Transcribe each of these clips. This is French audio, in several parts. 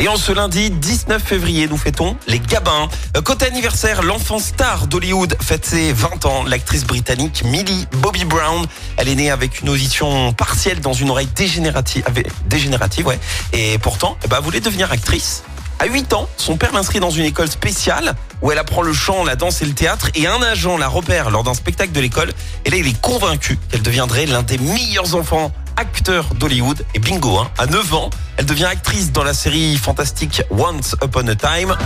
Et en ce lundi 19 février, nous fêtons les Gabins. Euh, Côté anniversaire, l'enfant star d'Hollywood fête ses 20 ans. L'actrice britannique Millie Bobby Brown. Elle est née avec une audition partielle dans une oreille dégénérative. dégénérative ouais. Et pourtant, eh ben, elle voulait devenir actrice. À 8 ans, son père l'inscrit dans une école spéciale où elle apprend le chant, la danse et le théâtre. Et un agent la repère lors d'un spectacle de l'école. Et là, il est convaincu qu'elle deviendrait l'un des meilleurs enfants acteurs d'Hollywood. Et bingo, hein, à 9 ans, elle devient actrice dans la série fantastique Once Upon a Time.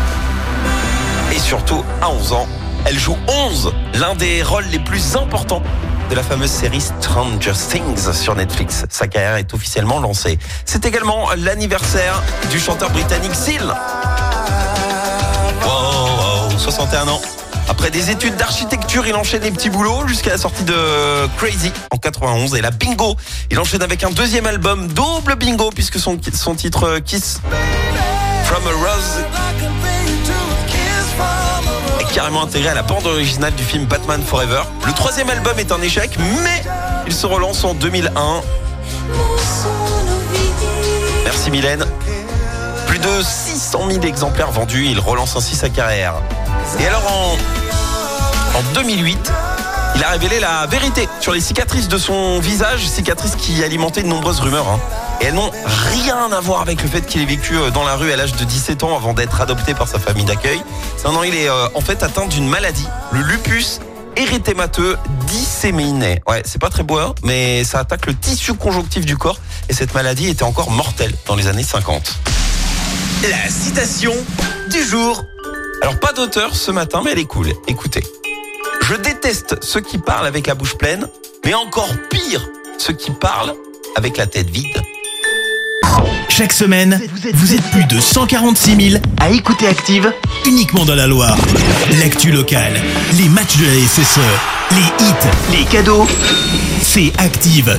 Et surtout, à 11 ans, elle joue 11, l'un des rôles les plus importants de la fameuse série Stranger Things sur Netflix. Sa carrière est officiellement lancée. C'est également l'anniversaire du chanteur britannique Seal. Wow, wow, 61 ans. Après des études d'architecture, il enchaîne les petits boulots jusqu'à la sortie de Crazy en 91 et la bingo. Il enchaîne avec un deuxième album, double bingo, puisque son, son titre Kiss From a Rose est carrément intégré à la bande originale du film Batman Forever. Le troisième album est un échec, mais il se relance en 2001. Merci Mylène. Plus de 600 000 exemplaires vendus, il relance ainsi sa carrière. Et alors en, en 2008, il a révélé la vérité sur les cicatrices de son visage, cicatrices qui alimentaient de nombreuses rumeurs. hein. Et elles n'ont rien à voir avec le fait qu'il ait vécu euh, dans la rue à l'âge de 17 ans avant d'être adopté par sa famille d'accueil. Non, non, il est euh, en fait atteint d'une maladie, le lupus érythémateux disséminé. Ouais, c'est pas très beau, hein, mais ça attaque le tissu conjonctif du corps et cette maladie était encore mortelle dans les années 50. La citation du jour. Alors pas d'auteur ce matin, mais elle est cool. Écoutez. Je déteste ceux qui parlent avec la bouche pleine, mais encore pire, ceux qui parlent avec la tête vide. Chaque semaine, vous êtes plus de 146 000 à écouter Active uniquement dans la Loire. L'actu locale, les matchs de la SSE, les hits, les cadeaux, c'est Active.